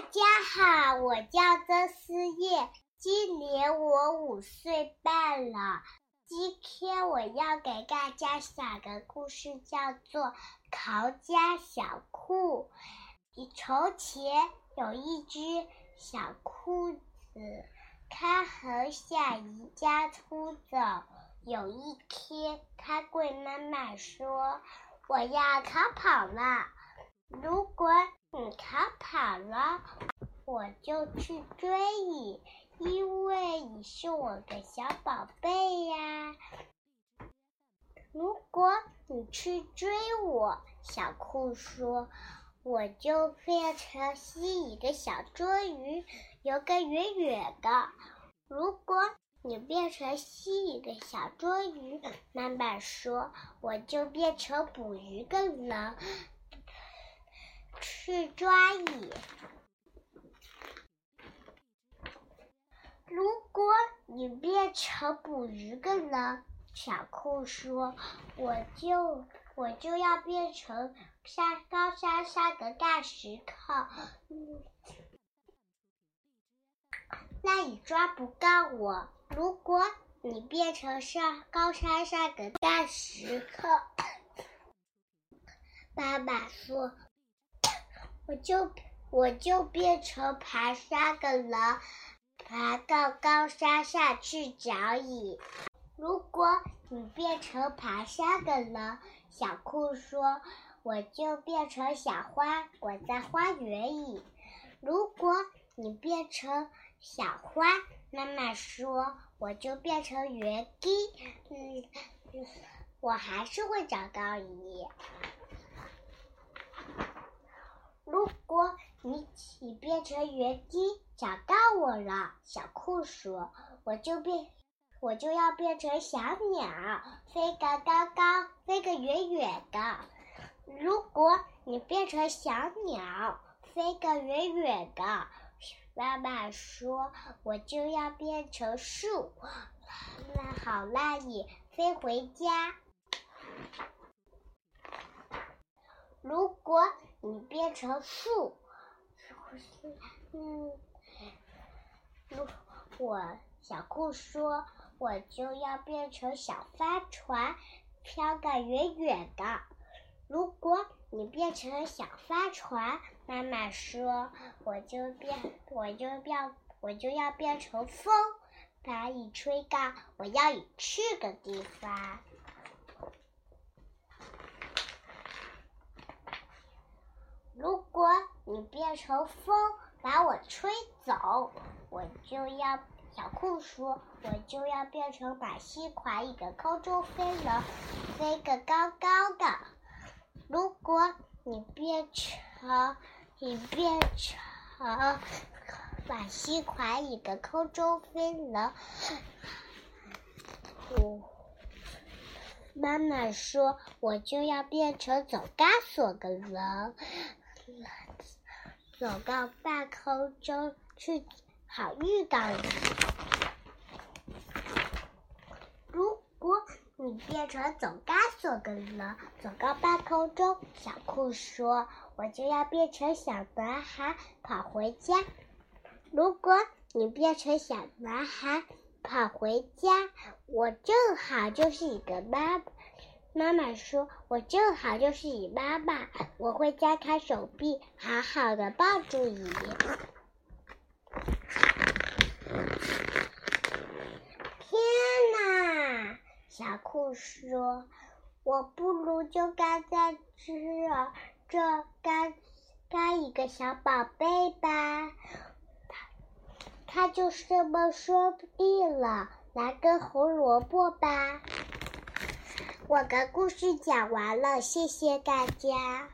大家好，我叫曾思叶，今年我五岁半了。今天我要给大家讲个故事，叫做《逃家小兔》。从前有一只小兔子，它很想离家出走。有一天，它对妈妈说：“我要逃跑了。如果你逃跑了，我就去追你。”因为你是我的小宝贝呀！如果你去追我，小酷说，我就变成吸一个小捉鱼，游个远远的。如果你变成吸一个小捉鱼，妈妈说，我就变成捕鱼的人，去抓你。如果你变成捕鱼的呢，小酷说：“我就我就要变成山高山上的大石头，那你抓不到我。如果你变成上高山上的大石头，爸爸说，我就我就变成爬山的人。”爬到高山上去找你。如果你变成爬山的人，小酷说：“我就变成小花，滚在花园里。”如果你变成小花，妈妈说：“我就变成园丁。”嗯，我还是会找到你。如果你变成园丁，找到我了，小兔说：“我就变，我就要变成小鸟，飞个高高，飞个远远的。如果你变成小鸟，飞个远远的，妈妈说，我就要变成树，那好，那你飞回家。如果。”你变成树，嗯，如我小酷说，我就要变成小帆船，飘得远远的。如果你变成小帆船，妈妈说，我就变，我就要，我就要变成风，把你吹到我要你去的地方。如果你变成风把我吹走，我就要小酷说，我就要变成马戏团一个空中飞人，飞个高高的。如果你变成你变成马戏团一个空中飞人，我妈妈说，我就要变成走钢索的人。走到半空中去，好遇到你。如果你变成走钢索的人，走到半空中，小酷说：“我就要变成小男孩跑回家。”如果你变成小男孩跑回家，我正好就是你的妈。妈妈妈说：“我正好就是你妈妈，我会张开手臂，好好的抱住你。”天哪！小酷说：“我不如就该在这这干干一个小宝贝吧。”他他就这么说定了，来根红萝卜吧。我的故事讲完了，谢谢大家。